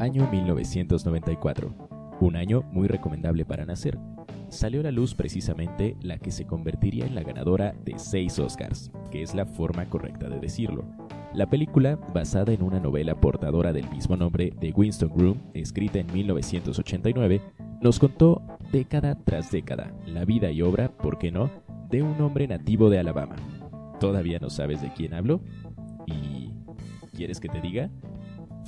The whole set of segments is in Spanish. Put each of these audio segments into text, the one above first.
año 1994, un año muy recomendable para nacer. Salió a la luz precisamente la que se convertiría en la ganadora de seis Oscars, que es la forma correcta de decirlo. La película, basada en una novela portadora del mismo nombre de Winston Groom, escrita en 1989, nos contó década tras década la vida y obra, ¿por qué no?, de un hombre nativo de Alabama. ¿Todavía no sabes de quién hablo? ¿Y quieres que te diga?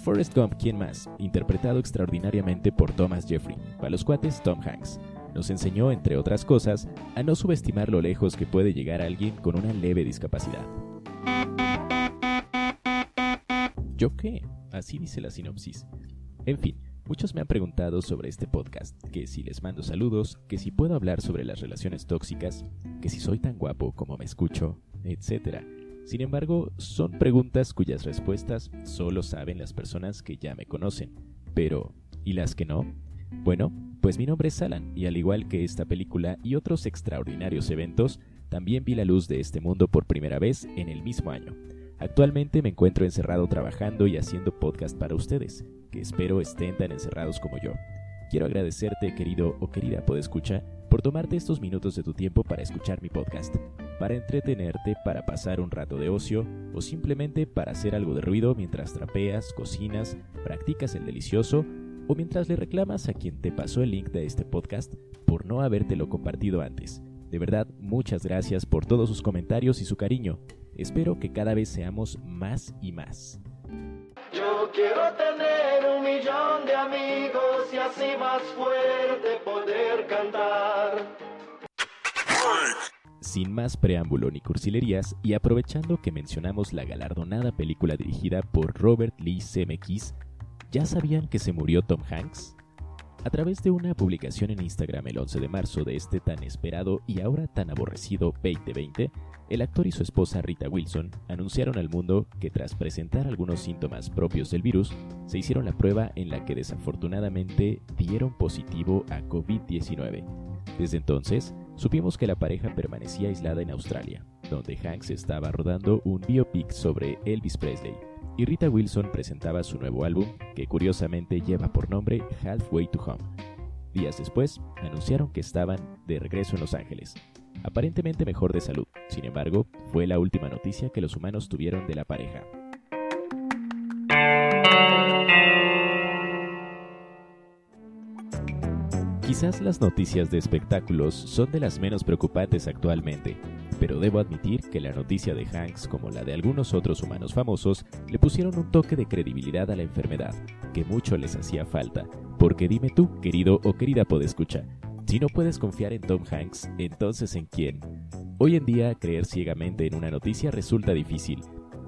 Forrest Gump, ¿quién más? Interpretado extraordinariamente por Thomas Jeffrey, para los cuates Tom Hanks. Nos enseñó, entre otras cosas, a no subestimar lo lejos que puede llegar alguien con una leve discapacidad. ¿Yo qué? Así dice la sinopsis. En fin, muchos me han preguntado sobre este podcast, que si les mando saludos, que si puedo hablar sobre las relaciones tóxicas, que si soy tan guapo como me escucho, etc. Sin embargo, son preguntas cuyas respuestas solo saben las personas que ya me conocen. Pero, ¿y las que no? Bueno, pues mi nombre es Alan, y al igual que esta película y otros extraordinarios eventos, también vi la luz de este mundo por primera vez en el mismo año. Actualmente me encuentro encerrado trabajando y haciendo podcast para ustedes, que espero estén tan encerrados como yo. Quiero agradecerte, querido o querida podescucha, por tomarte estos minutos de tu tiempo para escuchar mi podcast, para entretenerte, para pasar un rato de ocio o simplemente para hacer algo de ruido mientras trapeas, cocinas, practicas el delicioso o mientras le reclamas a quien te pasó el link de este podcast por no habértelo compartido antes. De verdad, muchas gracias por todos sus comentarios y su cariño. Espero que cada vez seamos más y más. Yo quiero tener un millón de amigos y así más fuerte poder cantar. Sin más preámbulo ni cursilerías, y aprovechando que mencionamos la galardonada película dirigida por Robert Lee Zemeckis, ¿ya sabían que se murió Tom Hanks? A través de una publicación en Instagram el 11 de marzo de este tan esperado y ahora tan aborrecido 2020, el actor y su esposa Rita Wilson anunciaron al mundo que tras presentar algunos síntomas propios del virus, se hicieron la prueba en la que desafortunadamente dieron positivo a COVID-19. Desde entonces, supimos que la pareja permanecía aislada en Australia, donde Hanks estaba rodando un biopic sobre Elvis Presley y Rita Wilson presentaba su nuevo álbum, que curiosamente lleva por nombre Halfway to Home. Días después, anunciaron que estaban de regreso en Los Ángeles, aparentemente mejor de salud. Sin embargo, fue la última noticia que los humanos tuvieron de la pareja. Quizás las noticias de espectáculos son de las menos preocupantes actualmente, pero debo admitir que la noticia de Hanks, como la de algunos otros humanos famosos, le pusieron un toque de credibilidad a la enfermedad, que mucho les hacía falta, porque dime tú, querido o querida podescucha, si no puedes confiar en Tom Hanks, entonces ¿en quién? Hoy en día, creer ciegamente en una noticia resulta difícil,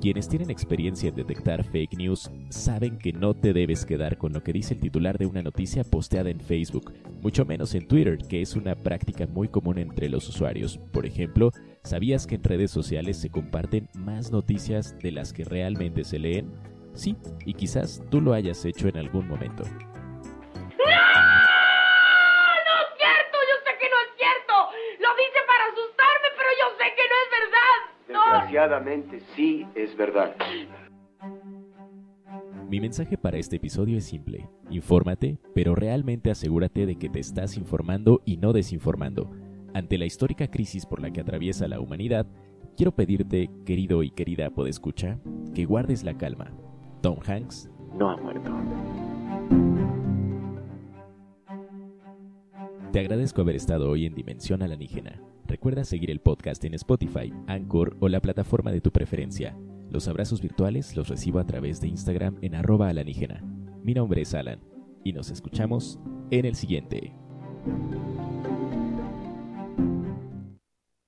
quienes tienen experiencia en detectar fake news saben que no te debes quedar con lo que dice el titular de una noticia posteada en Facebook, mucho menos en Twitter, que es una práctica muy común entre los usuarios. Por ejemplo, ¿sabías que en redes sociales se comparten más noticias de las que realmente se leen? Sí, y quizás tú lo hayas hecho en algún momento. Desgraciadamente sí es verdad. Mi mensaje para este episodio es simple. Infórmate, pero realmente asegúrate de que te estás informando y no desinformando. Ante la histórica crisis por la que atraviesa la humanidad, quiero pedirte, querido y querida podescucha, que guardes la calma. Tom Hanks no ha muerto. Te agradezco haber estado hoy en Dimensión Alienígena. Recuerda seguir el podcast en Spotify, Anchor o la plataforma de tu preferencia. Los abrazos virtuales los recibo a través de Instagram en arroba alanígena. Mi nombre es Alan y nos escuchamos en el siguiente.